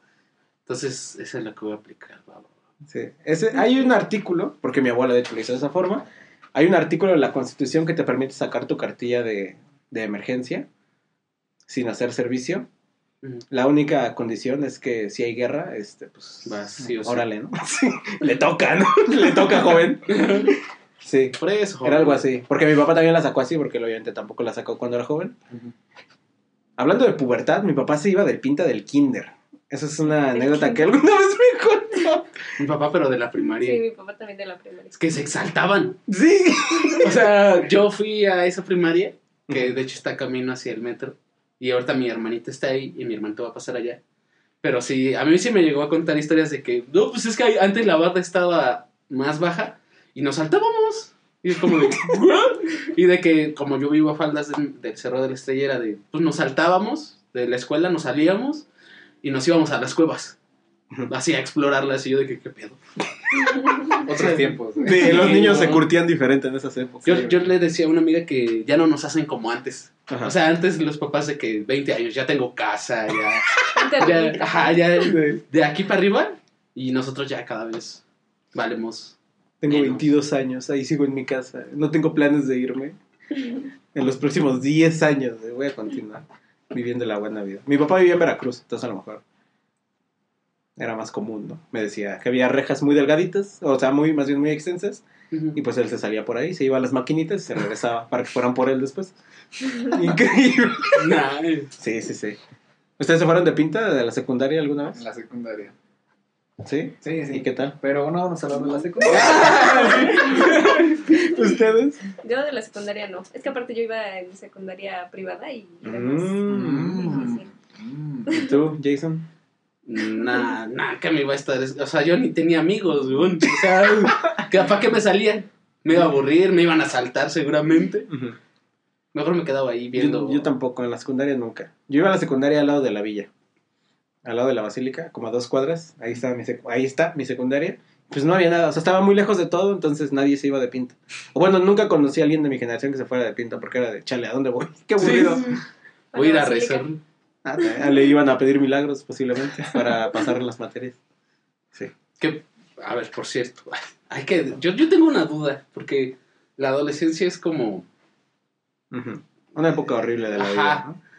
Entonces, esa es la que voy a aplicar. va, va, va. Sí. Ese, hay un artículo, porque mi abuela de hecho lo hizo de esa forma, hay un artículo en la Constitución que te permite sacar tu cartilla de, de emergencia sin hacer servicio. La única condición es que si hay guerra, este, pues, Vas, sí o sí. órale, ¿no? Sí, Le toca, ¿no? Le toca, joven. Sí, Por eso. era algo así. Porque mi papá también la sacó así, porque obviamente tampoco la sacó cuando era joven. Hablando de pubertad, mi papá se iba del pinta del kinder. Esa es una ¿Del anécdota que alguna vez me contó. Mi papá, pero de la primaria. Sí, mi papá también de la primaria. Es que se exaltaban. Sí. O sea, yo fui a esa primaria, que de hecho está camino hacia el metro. Y ahorita mi hermanita está ahí y mi hermanito va a pasar allá. Pero sí, a mí sí me llegó a contar historias de que, no, pues es que antes la barda estaba más baja y nos saltábamos. Y es como de, y de que como yo vivo a faldas del, del Cerro de la Estrella, era de, pues nos saltábamos de la escuela, nos salíamos y nos íbamos a las cuevas. Así a explorarlas y yo de que, ¿qué pedo? Otros tiempos. güey. Sí, los Sí, niños se curtían diferente en esas épocas. Yo, yo le decía a una amiga que ya no nos hacen como antes. Ajá. O sea, antes los papás de que 20 años, ya tengo casa, ya, ya, ajá, ya Sí. de aquí para arriba y nosotros ya cada vez valemos. Tengo Menos. 22 años, ahí sigo en mi casa. No tengo planes de irme. En los próximos 10 años eh, voy a continuar viviendo la buena vida. Mi papá vivía en Veracruz, entonces a lo mejor era más común, ¿no? Me decía que había rejas muy delgaditas, o sea, muy, más bien muy extensas, y pues él se salía por ahí, se iba a las maquinitas y se regresaba para que fueran por él después. Increíble. Nah, Sí, sí, sí. ¿Ustedes se fueron de pinta de la secundaria alguna En vez? la secundaria. ¿Sí? Sí, sí. ¿Y qué tal? Pero no vamos a hablar de la secundaria. ¿Ustedes? Yo de la secundaria no. Es que aparte yo iba en secundaria privada y era más Mm. difícil. Mm. ¿Y tú, Jason? Nah, nah, que me iba a estar. O sea, yo ni tenía amigos, weón. O sea, que ¿para qué me salía? Me iba a aburrir, me iban a saltar seguramente. Mejor me quedaba ahí viendo. Yo, yo tampoco, en la secundaria nunca. Yo iba a la secundaria al lado de la villa, al lado de la basílica, como a dos cuadras. Ahí está mi, secu- ahí está mi secundaria. Pues no había nada, o sea, estaba muy lejos de todo, entonces nadie se iba de pinta. O bueno, nunca conocí a alguien de mi generación que se fuera de pinta porque era de chale, ¿a dónde voy? Qué aburrido. sí. Voy a ir a rezar. Ah, le iban a pedir milagros posiblemente para pasar las materias. Sí. A ver, por cierto, hay que, yo, yo tengo una duda, porque la adolescencia es como. Una época horrible de la Ajá. vida. ¿no?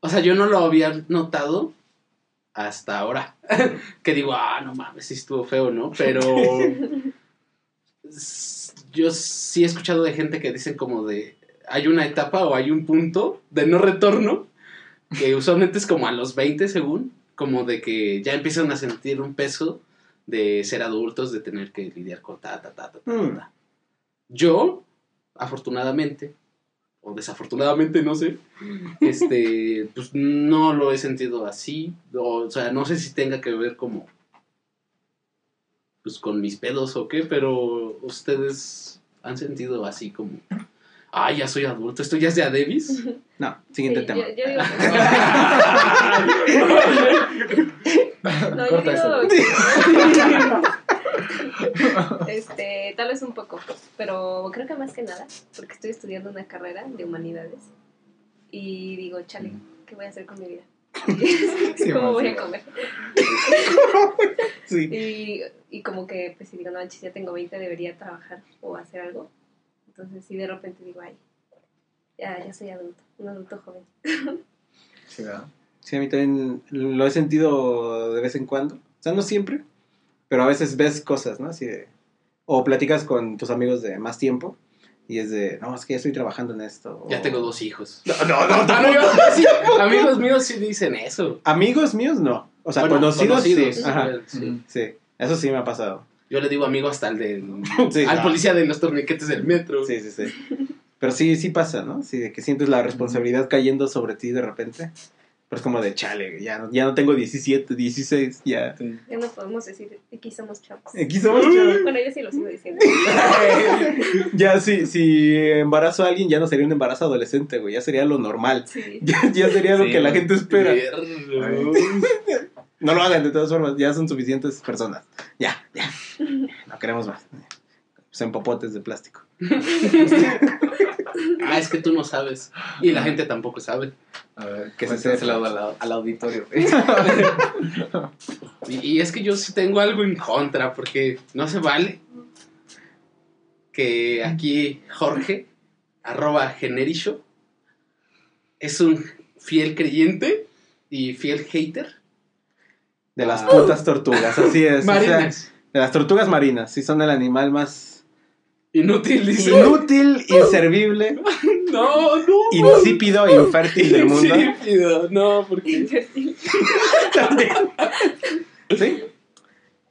o sea, yo no lo había notado hasta ahora, que digo, ah, no mames, sí estuvo feo, ¿no? Pero yo sí he escuchado de gente que dicen como de, hay una etapa o hay un punto de no retorno, que usualmente es como a los 20 según, como de que ya empiezan a sentir un peso de ser adultos, de tener que lidiar con ta, ta, ta, ta, ta, Mm. ta. Yo, afortunadamente, o desafortunadamente, no sé, este, pues no lo he sentido así, o, o sea, no sé si tenga que ver como, pues con mis pedos o qué, pero ustedes han sentido así como, ah, ya soy adulto, esto ya es de a Davis. No, siguiente Sí, tema. Yo, yo digo No, yo Corta digo este, tal vez un poco, pero creo que más que nada, porque estoy estudiando una carrera de humanidades y digo, chale, ¿qué voy a hacer con mi vida? Sí, ¿Cómo voy a comer? Sí. Y, y como que, pues si digo, no, manches, ya tengo 20, debería trabajar o hacer algo. Entonces, sí, de repente digo, ay, ya, ya soy adulto, un adulto joven. Sí, ¿verdad? Sí, a mí también lo he sentido de vez en cuando. O sea, no siempre, pero a veces ves cosas, ¿no? Así de... O platicas con tus amigos de más tiempo y es de, no, es que ya estoy trabajando en esto. Ya tengo dos hijos. No, no, no, Ah, no, sí, amigos míos sí dicen eso. Amigos míos, no. O sea, Bueno, conocidos, conocidos, sí. Ajá. sí. Sí, eso sí me ha pasado. Yo le digo amigo hasta el del... Sí, al no. policía de los torniquetes del metro. Sí, sí, sí. Pero sí, sí pasa, ¿no? Sí, de que sientes la responsabilidad cayendo sobre ti de repente. Pero es como de chale, ya no, ya no tengo 17, 16, ya. Ya no podemos decir, aquí somos chavos. Aquí somos chavos. Bueno, yo sí lo sigo diciendo. Ya si, si embarazo a alguien ya no sería un embarazo adolescente, güey, ya sería lo normal. Sí. Ya, ya sería lo Sí, que la gente espera. No lo hagan de todas formas, ya son suficientes personas. Ya, ya. No queremos más. Pues en popotes de plástico. Ah, es que tú no sabes. Y la gente tampoco sabe. A ver, Que ¿qué se al, al, al auditorio? Y, y es que yo sí tengo algo en contra, porque no se vale que aquí Jorge, arroba generisho, es un fiel creyente y fiel hater. De las putas tortugas, así es. o sea, Marinas. de las tortugas marinas, sí son el animal más Inútil, dice. inútil, inservible, No, no. insípido e infértil del mundo. Insípido, no, porque. Invertir. ¿Sí?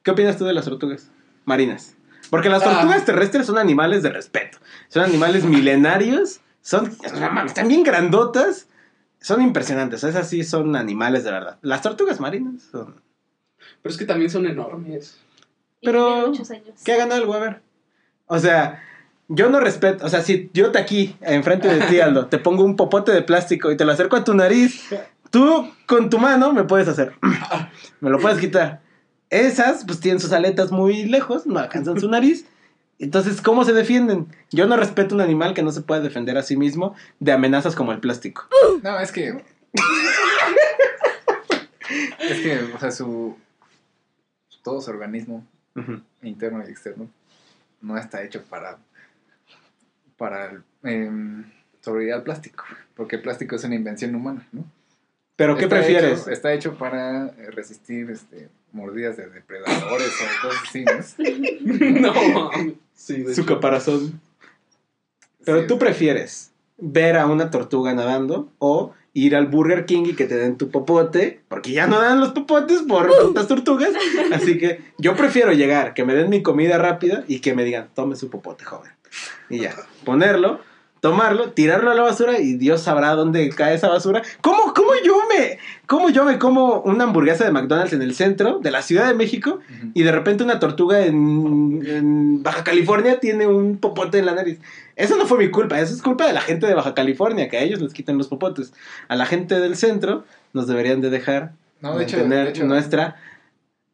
¿Qué opinas tú de las tortugas marinas? Porque las Ah. tortugas terrestres son animales de respeto. Son animales milenarios. Son, están bien grandotas. son impresionantes. Esas sí son animales de verdad. Las tortugas marinas son... Pero es que también son enormes. Pero, viven muchos años. Que hagan algo, a ver. O sea, yo no respeto. O sea, si yo te aquí, enfrente de ti, Aldo, te pongo un popote de plástico y te lo acerco a tu nariz, tú con tu mano me puedes hacer. me lo puedes quitar. Esas, pues tienen sus aletas muy lejos, no alcanzan su nariz. Entonces, ¿cómo se defienden? Yo no respeto un animal que no se puede defender a sí mismo de amenazas como el plástico. No, es que. es que, o sea, su. Todo su organismo, interno y externo, no está hecho para. para em, sobrevivir al plástico. Porque el plástico es una invención humana, ¿no? Pero, ¿qué Está prefieres? hecho- está hecho para eh, resistir este, mordidas de depredadores o cosas así, ¿no? no. Sí, de Su hecho. caparazón. Pero Sí. tú prefieres ver a una tortuga nadando o ir al Burger King y que te den tu popote, porque ya no dan los popotes por putas tortugas. Así que yo prefiero llegar, que me den mi comida rápida y que me digan, tome su popote, joven. Y ya, ponerlo, tomarlo, tirarlo a la basura y Dios sabrá dónde cae esa basura. ¿Cómo, cómo yo me, cómo yo me como una hamburguesa de McDonald's en el centro de la Ciudad de México y de repente una tortuga en, en Baja California tiene un popote en la nariz. Eso no fue mi culpa, eso es culpa de la gente de Baja California, que a ellos les quitan los popotes. A la gente del centro nos deberían de dejar No, de hecho, tener hecho, nuestra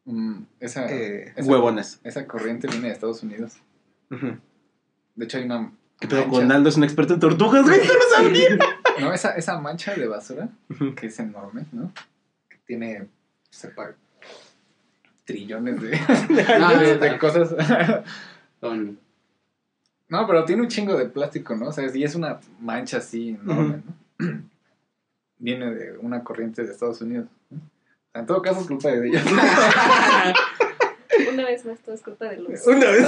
mm, esa, eh, esa- huevones. esa corriente viene de Estados Unidos. De hecho, hay una. ¿Qué pedo? Ronaldo es un experto en tortugas, güey, yo no sabía. No, esa, esa mancha de basura, que es enorme, ¿no? Que tiene, sepa, trillones de, de, de cosas. Con- No, pero tiene un chingo de plástico, ¿no? O sea, y es una mancha así enorme, ¿no? Viene de una corriente de Estados Unidos. ¿no? O sea, En todo caso es culpa de ellos. Una vez más, todo es culpa de los. Una vez.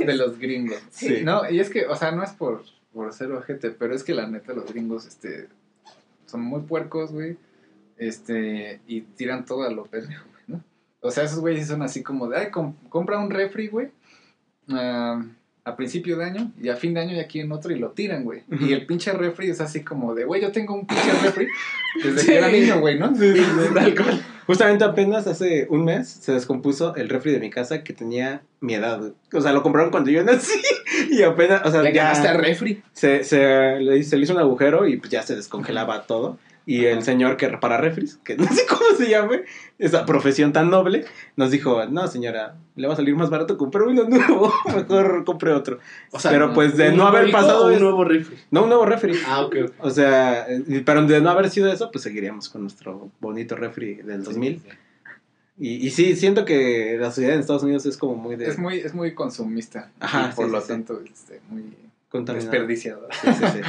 de los gringos. Sí. No, y es que, o sea, no es por, por ser ojete, pero es que la neta los gringos, este, son muy puercos, güey. Este, y tiran todo a lo pendejo, güey, ¿no? O sea, esos güeyes son así como de, ay, com- compra un refri, güey, ah, a principio de año, y a fin de año ya quieren otro y lo tiran, güey. Y el pinche refri es así como de, güey, yo tengo un pinche refri desde Sí. que era niño, güey, ¿no? Sí, sí, sí. Tal cual. Justamente apenas hace un mes se descompuso el refri de mi casa que tenía mi edad. O sea, lo compraron cuando yo nací y apenas, o sea, Le ya refri. se, se, le, se le hizo un agujero y pues ya se descongelaba todo. Y el señor que repara refris, que no sé cómo se llame, esa profesión tan noble, nos dijo, no señora, le va a salir más barato comprar uno nuevo, mejor compre otro. O sea, Pero pues de ¿un no haber pasado un nuevo refri. No, un nuevo refri. Ah, ok. O sea, pero de no haber sido eso, pues seguiríamos con nuestro bonito refri del 2000. Y, y sí, siento que la sociedad en Estados Unidos es como muy de Es muy, es muy consumista. Ajá, y por sí, lo sí, sí. tanto, este, muy Sí, sí, sí.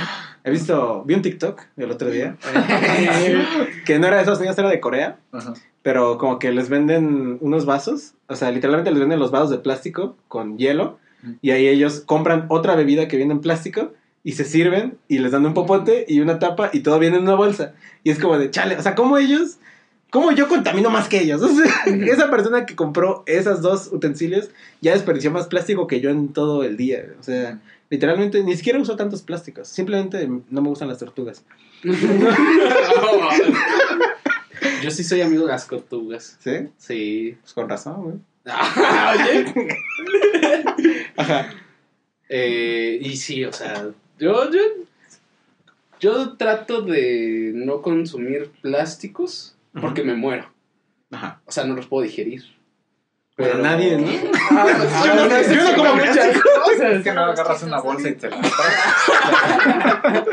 He visto, vi un TikTok el otro día, que no era de Estados Unidos, era de Corea, Ajá. pero como que les venden unos vasos, o sea, literalmente les venden los vasos de plástico con hielo, y ahí ellos compran otra bebida que viene en plástico, y se sirven, y les dan un popote y una tapa, y todo viene en una bolsa. Y es como de, chale, o sea, ¿cómo ellos... ¿Cómo yo contamino más que ellos? O sea, esa persona que compró esos dos utensilios ya desperdició más plástico que yo en todo el día. O sea, literalmente ni siquiera uso tantos plásticos. Simplemente no me gustan las tortugas. Yo sí soy amigo de las tortugas. ¿Sí? Sí. Pues con razón, güey. Oye. Ajá. Eh, y sí, o sea, yo, yo, yo trato de no consumir plásticos porque me muero. Ajá. O sea, no los puedo digerir. Pero nadie, ¿no? Ah, Yo no- sé yo no como cosas. Es que no agarras una bolsa y te la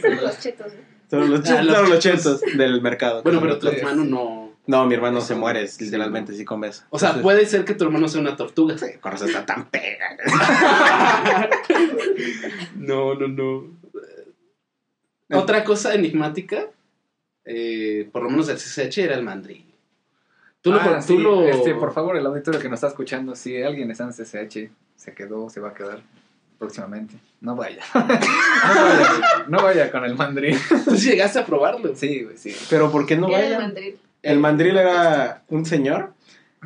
Son los chetos, ¿no? Son los, Ah, chetos, los los chetos. chetos del mercado. Bueno, pero tu Sí. hermano no. No, mi hermano se muere, sí. literalmente, si comes. O sea, Entonces, puede ser que tu hermano sea una tortuga. sí, con está tan pega. No, no, no. Otra cosa enigmática, eh, por lo menos del CCH, era el mandril. Tú lo. Ah, tú sí, lo- este, por favor, el auditorio que nos está escuchando, si alguien está en CCH, se quedó, se va a quedar próximamente. No vaya. no vaya. No vaya con el mandril. Tú llegaste a probarlo. Sí, güey, sí. Pero ¿por qué no ¿Qué era el mandril? El mandril era un señor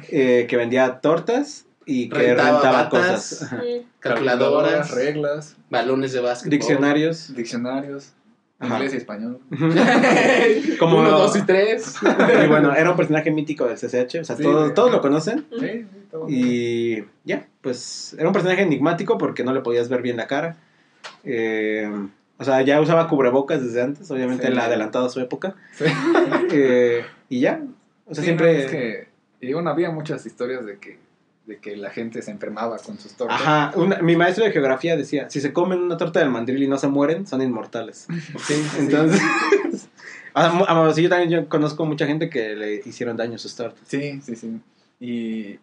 eh, que vendía tortas y que Rentaba rentaba batas. cosas. Calculadoras, reglas, balones de básquet. Diccionarios. diccionarios. Ajá. Inglés y español. Como- Uno, dos y tres. Y bueno, era un personaje mítico del CCH, o sea, Sí, todos, todos lo conocen. Sí, sí, todo. Y ya, pues era un personaje enigmático porque no le podías ver bien la cara. Eh, o sea, ya usaba cubrebocas desde antes, obviamente Sí. él ha adelantado a su época. Sí. Eh, y ya, o sea, Sí, siempre... no, es que, y bueno, había muchas historias de que, de que la gente se enfermaba con sus tortas. Ajá, una- mi maestro de geografía decía, si se comen una torta del mandril y no se mueren, son inmortales. Sí, Entonces, mu- ah, sí, yo también yo conozco mucha gente que le hicieron daño a sus tortas. Sí, sí, sí. Y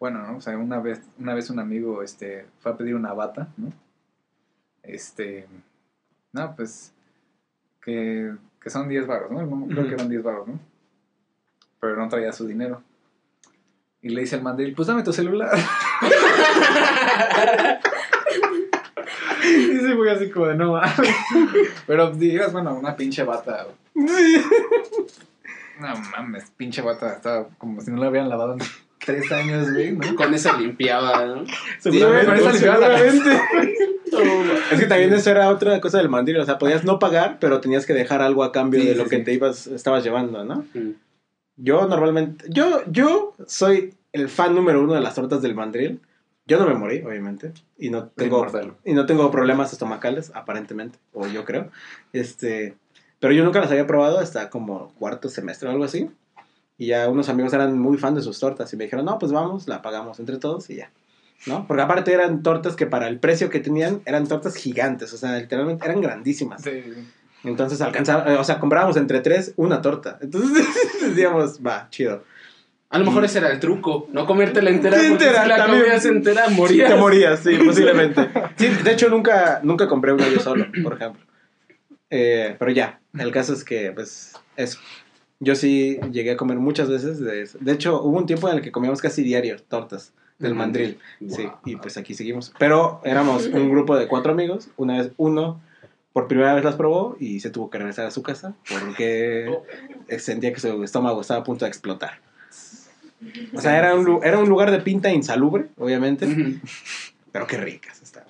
bueno, ¿no? O sea, una vez, una vez un amigo este, fue a pedir una bata, ¿no? Este, no, pues, que, que son 10 baros, ¿no? No, Creo que eran 10 baros, ¿no? Pero no traía su dinero. Y le dice al mandril, pues dame tu celular. y se fue así como de no mames. Pero digas, bueno, una pinche bata. No mames, pinche bata. Estaba como si no la habían lavado en tres años, güey, ¿no? Con esa limpiaba, ¿no? Seguramente, con esa limpiada. seguramente. Es que también eso era otra cosa del mandril, o sea, podías no pagar, pero tenías que dejar algo a cambio Sí, de sí, lo que sí. te ibas, estabas llevando, ¿no? Mm. Yo normalmente, yo, yo soy el fan número uno de las tortas del mandril. Yo no me morí, obviamente, y no tengo, Inmortal. y no tengo problemas estomacales, aparentemente, o yo creo. Este, pero yo nunca las había probado hasta como cuarto semestre o algo así. Y ya unos amigos eran muy fan de sus tortas y me dijeron, no, pues vamos, la pagamos entre todos y ya. ¿No? Porque aparte eran tortas que para el precio que tenían eran tortas gigantes, o sea, literalmente eran grandísimas. Sí, sí. Entonces alcanzaba, eh, o sea, comprábamos entre tres una torta. Entonces decíamos, va, chido. A lo mejor ese era el truco, no comértela entera, Sí, porque entera, si la también. comías entera morías. te morías, sí, posiblemente. Sí, de hecho, nunca, nunca compré una yo solo, por ejemplo. Eh, pero ya, el caso es que, pues, eso. Yo sí llegué a comer muchas veces de eso. De hecho, hubo un tiempo en el que comíamos casi diario tortas del mandril. mandril. Sí, Wow. y pues aquí seguimos. Pero éramos un grupo de cuatro amigos. Una vez uno por primera vez las probó y se tuvo que regresar a su casa porque sentía que su estómago estaba a punto de explotar. O sea, era un, era un lugar de pinta insalubre, obviamente, pero qué ricas estaban.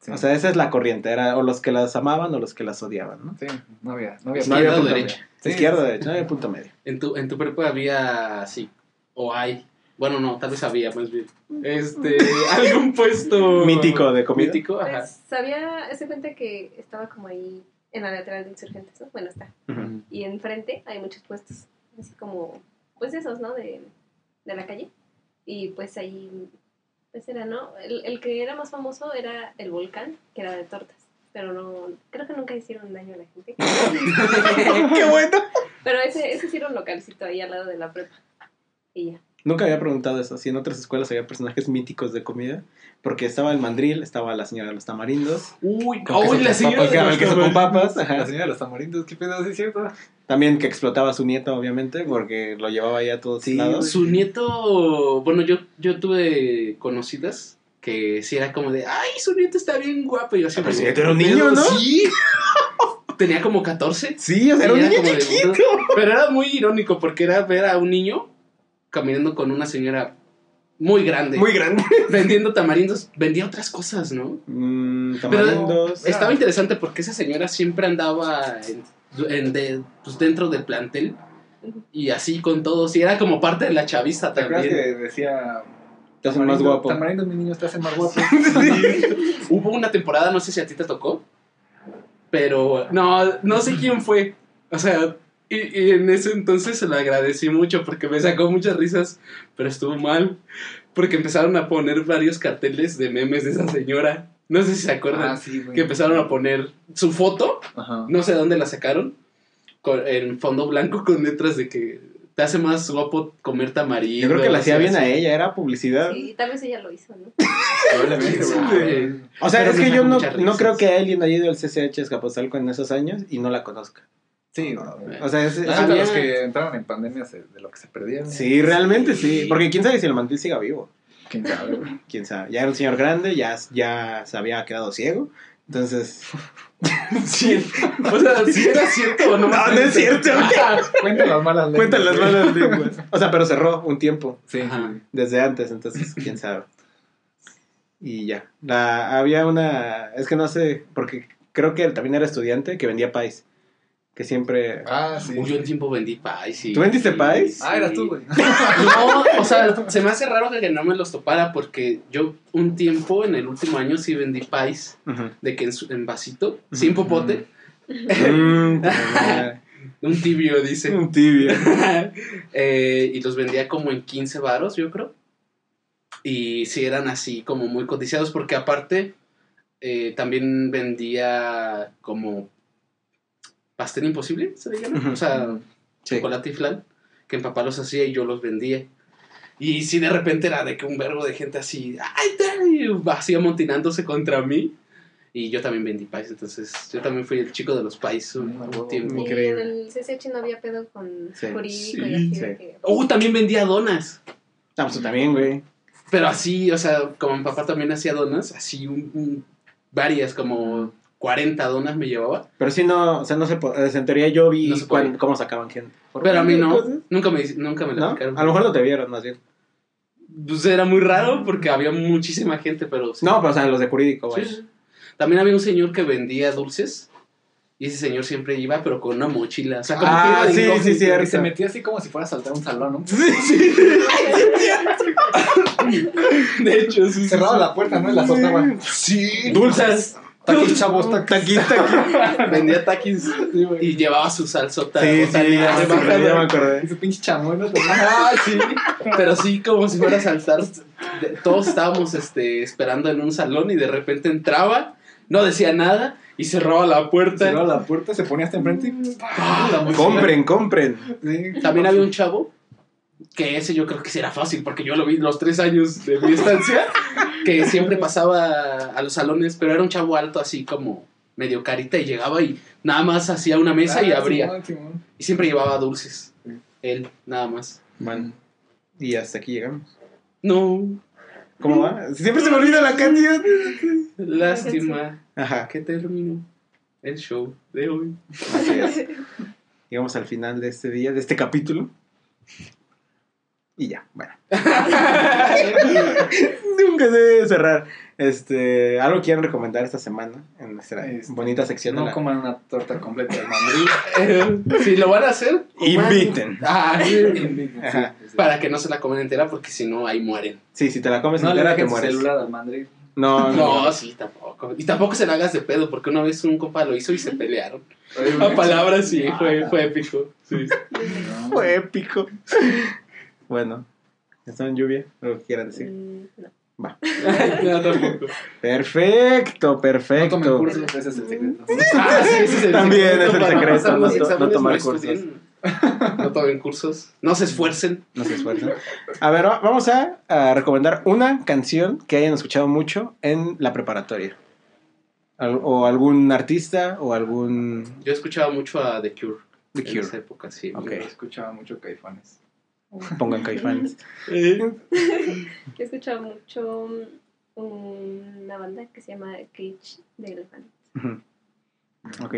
Sí. O sea, esa es la corriente, era o los que las amaban o los que las odiaban, ¿no? Sí, no había, no había. No había Izquierda o punto derecha. medio. Sí, Izquierda, sí. derecha, no había punto medio. En tu, en tu prepa había así, o hay, bueno, no, tal vez había más bien, este, algún puesto Mítico de comida. Mítico, ajá. Pues sabía, ese cuenta que estaba como ahí en la lateral de insurgentes, ¿no? Bueno, está. Ujú. Y enfrente hay muchos puestos, así como, pues esos, ¿no? De, de la calle. Y pues ahí, pues era, ¿no? El, el que era más famoso era el volcán, que era de tortas. Pero no, creo que nunca hicieron daño a la gente. ¡Qué bueno! Pero ese, ese sí era un localcito ahí al lado de la prepa. Y ya. Nunca había preguntado eso, si en otras escuelas había personajes míticos de comida, porque estaba el mandril, estaba la señora de los tamarindos, Uy, uy, la señora papas, de los con papas, La señora de los tamarindos, ¿qué pedo? ¿Sí es cierto? también que explotaba a su nieto, obviamente, porque lo llevaba ahí a todos Sí, lados. Su nieto, bueno, yo, yo tuve conocidas que sí era como de, ay, su nieto está bien guapo. Y yo siempre Pero su nieto era un "¿Qué niño, pedo?". ¿no? Sí. Tenía como 14. Sí, o sea, era un niño como de- chiquito. Pero era muy irónico porque era ver a un niño caminando con una señora muy grande. Muy grande. vendiendo tamarindos. Vendía otras cosas, ¿no? Mm, Pero tamarindos. estaba interesante porque esa señora siempre andaba en, en de- pues, dentro del plantel y así con todos. Y era como parte de la chaviza ¿Te acuerdas también. que decía... Te hacen más "Tamarindo- guapo. Tamarindo, mi niño, te hacen más guapo. Hubo una temporada, no sé si a ti te tocó, pero no, no sé quién fue. O sea, y, y en ese entonces se lo agradecí mucho porque me sacó muchas risas, pero estuvo mal. Porque empezaron a poner varios carteles de memes de esa señora. No sé si se acuerdan. Ah, sí, que empezaron a poner su foto, Ajá. no sé de dónde la sacaron, con- en fondo blanco con letras de que te hace más guapo comer tamarindo. Yo creo que la hacía bien a ella, era publicidad. Sí, tal vez ella lo hizo, ¿no? O sea, Pero es que yo no, no creo que alguien haya ido al CCH Escapotzalco en esos años y no la conozca. Sí, O sea, es, es- Ah, Ah, había- los que entraron en pandemia se- de lo que se perdieron. sí, realmente sí. Porque quién sabe si el mantil siga vivo. ¿Quién sabe, güey? Quién sabe. Ya era un señor grande, ya, ya se había quedado ciego. Entonces. sí. O sea, si era cierto o no. No, no es cierto. Cuentan las malas lenguas. Cuentan las güey. malas lenguas. O sea, pero cerró un tiempo. Sí, Ajá. sí. Desde antes, entonces, quién sabe. Y ya. La, había una. Es que no sé, porque creo que él también era estudiante, que vendía pies. Que siempre... Ah, sí. Uy, yo un tiempo vendí pies. sí. ¿Tú vendiste pies? Ah, eras tú, güey. No, o sea, se me hace raro que no me los topara porque yo un tiempo, en el último año, sí vendí pies. De que en, su- en vasito, sin popote. Mm. Un tibio, dice. Un tibio. Eh, y los vendía como en 15 varos, yo creo. Y sí eran así como muy codiciados porque aparte eh, también vendía como pastel imposible, ¿se le llama? O sea, Sí. chocolate y flan, que mi papá los hacía y yo los vendía. Y sí, de repente era de que un verbo de gente así, ¡ay! Así amontinándose contra mí. Y yo también vendí pies, entonces yo también fui el chico de los pies un, huevo. tiempo. Y Increíble. en el CCH no había pedo con Sí. jurídico Sí, y así sí. que... Oh, también vendía donas. Ah, pues también, güey. Pero así, o sea, como mi papá también hacía donas, así un- un- varias, como 40 donas me llevaba. Pero sí, no, o sea, no se puede. En teoría yo vi No cómo sacaban gente. ¿Por Pero a mí no, cosas? nunca me, nunca me la ¿No? aplicaron. A lo mejor no te vieron, más bien. Pues era muy raro porque había muchísima gente, pero... sí. No, pero o sea, los de jurídico, Sí, güey. sí. También había un señor que vendía dulces. Y ese señor siempre iba, pero con una mochila. O sea, como Ah, que iba de sí, sí, cierto. Y se metía así como si fuera a saltar un salón, ¿no? De hecho, sí. sí, Cerraba sí. la puerta, ¿no? Y la soltaba. Sí. Dulces. Taquis, chavos, taquis. Taquis, taquis. Vendía taquis y llevaba su salsota. Sí, sí, ya, de sí, ya me acordé. Ese pinche. Ah, sí. Pero sí, como si fuera a saltar. Todos estábamos este, esperando en un salón y de repente entraba, no decía nada y cerraba la puerta. Cerraba la puerta, se ponía hasta enfrente y. ¡pah! La mochila. Compren, compren. Sí. También había un chavo que ese yo creo que sí era fácil porque yo lo vi los tres años de mi estancia que siempre pasaba a los salones, pero era un chavo alto así como medio carita y llegaba y nada más hacía una mesa y Ah, abría Simón, Simón. y siempre llevaba dulces. Él, nada más. Bueno, y hasta aquí llegamos. No, ¿Cómo va? Siempre se me olvida la canción. lástima Ajá. que terminó el show de hoy. Así es. Llegamos al final de este día, de este capítulo. Y ya, bueno. Nunca se debe cerrar. Este, ¿Algo quieren recomendar esta semana en nuestra Este, bonita sección? de No la- coman una torta completa de mandril. Si lo van a hacer, Inviten. Ah, Ajá. para que no se la comen entera porque si no ahí mueren. Sí, si te la comes No le entera te mueres. celular al mandril. No, no. No, sí, tampoco. Y tampoco se la hagas de pedo, porque una vez un compa lo hizo y se pelearon. A palabras sí, Ah, fue, no. fue épico. Sí. no. Fue épico. Bueno, ¿están en lluvia? Lo que quieran decir. Mm, no. No, tampoco. Perfecto, No perfecto. tomen cursos, ese es el secreto. Ah, sí, ese es el También secreto es el para secreto, pasar no to- no tomar estudien. No tomen cursos. No se esfuercen. No se esfuerzan. A ver, va- vamos a, a recomendar una canción que hayan escuchado mucho en la preparatoria. Al- o algún artista o algún Yo escuchaba mucho a The Cure. The En Cure. esa época, sí. Ok. Escuchaba mucho Caifanes. Pongan caifanes. Eh, Yo he escuchado mucho una banda que se llama Cage de Elephant. Ok.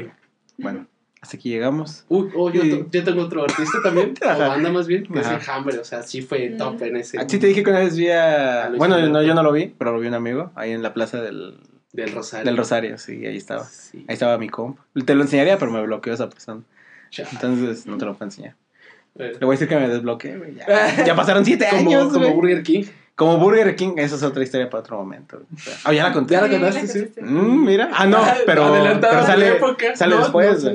Bueno, hasta aquí llegamos. Uy, oh, yo, Sí. tengo otro artista también, o banda más bien, que es Ajá. el Hambre, o sea, sí fue Mm. top en ese. Así te dije que una vez vi a... A Bueno, no, yo no lo vi, pero lo vi un amigo ahí en la plaza del, Del Rosario. del Rosario, sí, ahí estaba. Sí. Ahí estaba mi comp. Te lo enseñaría, pero me bloqueó esa persona. Entonces no te lo puedo enseñar. Eh, Le voy a decir que me desbloqueé, güey, Ya, ya pasaron siete como, años, como. Burger King. Como Burger King, esa es otra historia para otro momento. Ah, ya la conté. Ya la Sí, contaste, sí. Mm, mira. Ah, no, pero, Adelantada pero a sale, la época. sale No, después.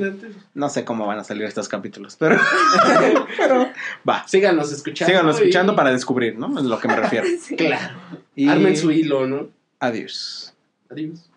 no, sé cómo van a salir estos capítulos, pero, pero va. Síganos escuchando. Síganlo escuchando y- para descubrir, ¿no? Es lo que me refiero. Sí. Claro. Y Armen su hilo, ¿no? adiós. Adiós.